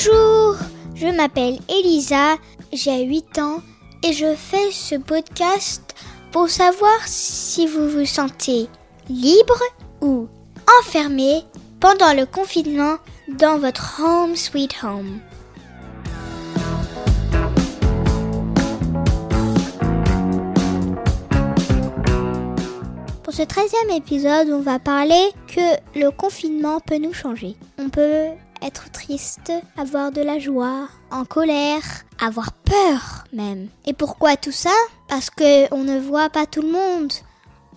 Je m'appelle Elisa, j'ai 8 ans et je fais ce podcast pour savoir si vous vous sentez libre ou enfermé pendant le confinement dans votre home sweet home. Pour ce 13e épisode, on va parler que le confinement peut nous changer. On peut être triste, avoir de la joie, en colère, avoir peur même. Et pourquoi tout ça? Parce que on ne voit pas tout le monde.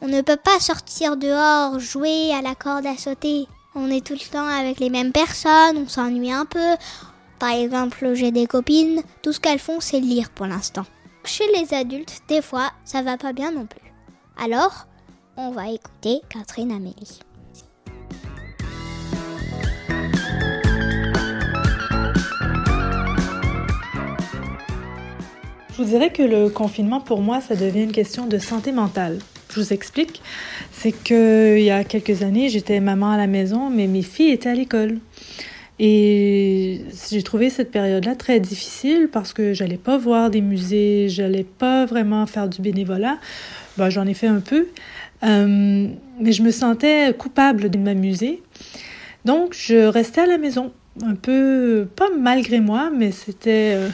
On ne peut pas sortir dehors, jouer à la corde à sauter. On est tout le temps avec les mêmes personnes, on s'ennuie un peu. Par exemple, j'ai des copines, tout ce qu'elles font c'est lire pour l'instant. Chez les adultes, des fois, ça va pas bien non plus. Alors, on va écouter Catherine Amélie. Vous dirais que le confinement, pour moi, ça devient une question de santé mentale. Je vous explique. C'est qu'il y a quelques années, j'étais maman à la maison, mais mes filles étaient à l'école. Et j'ai trouvé cette période-là très difficile parce que j'allais pas voir des musées, j'allais pas vraiment faire du bénévolat. Ben, j'en ai fait un peu, euh, mais je me sentais coupable de m'amuser. Donc, je restais à la maison, un peu, pas malgré moi, mais c'était euh,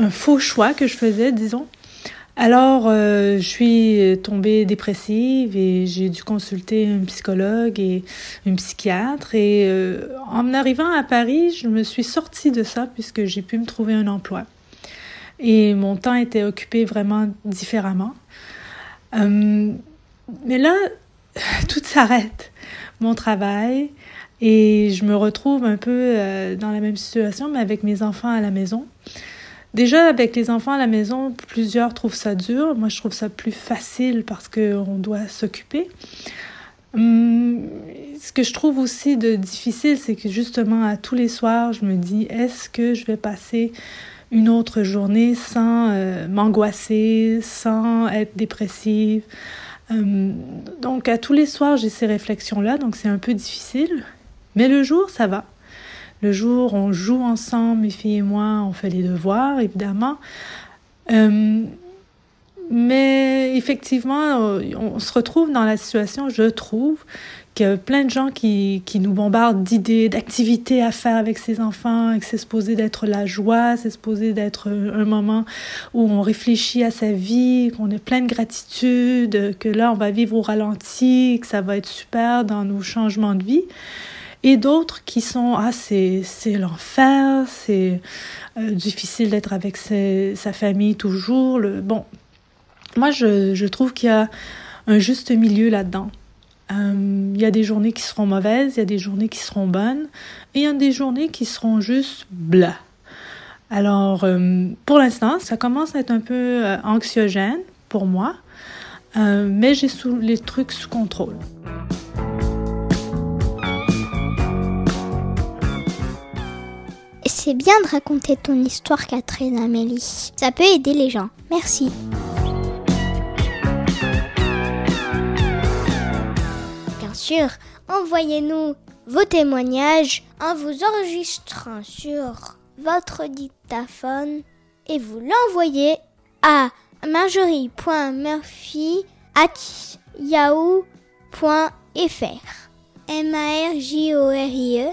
un faux choix que je faisais, disons. Alors, euh, je suis tombée dépressive et j'ai dû consulter un psychologue et une psychiatre. Et euh, en arrivant à Paris, je me suis sortie de ça puisque j'ai pu me trouver un emploi. Et mon temps était occupé vraiment différemment. Euh, mais là, tout s'arrête. Mon travail, et je me retrouve un peu dans la même situation, mais avec mes enfants à la maison. Déjà, avec les enfants à la maison, plusieurs trouvent ça dur. Moi, je trouve ça plus facile parce qu'on doit s'occuper. Hum, ce que je trouve aussi de difficile, c'est que justement, à tous les soirs, je me dis, est-ce que je vais passer une autre journée sans euh, m'angoisser, sans être dépressive? Hum, donc, à tous les soirs, j'ai ces réflexions-là, donc c'est un peu difficile. Mais le jour, ça va. Le jour, on joue ensemble, mes filles et moi, on fait les devoirs, évidemment. Euh, mais effectivement, on se retrouve dans la situation, je trouve, a plein de gens qui, qui nous bombardent d'idées, d'activités à faire avec ses enfants, et que c'est supposé d'être la joie, c'est supposé d'être un moment où on réfléchit à sa vie, qu'on est plein de gratitude, que là, on va vivre au ralenti, que ça va être super dans nos changements de vie et d'autres qui sont ah c'est l'enfer, c'est euh, difficile d'être avec sa famille toujours. Bon, moi je, trouve qu'il y a un juste milieu là-dedans. Euh, il y a des journées qui seront mauvaises, il y a des journées qui seront bonnes, et il y a des journées qui seront juste blah. Alors, euh, pour l'instant, ça commence à être un peu anxiogène pour moi, mais j'ai les trucs sous contrôle. C'est bien de raconter ton histoire, Catherine Amélie. Ça peut aider les gens. Merci. Bien sûr, envoyez-nous vos témoignages en vous enregistrant sur votre dictaphone et vous l'envoyez à marjorie.murphy.yahoo.fr m a r j o r i e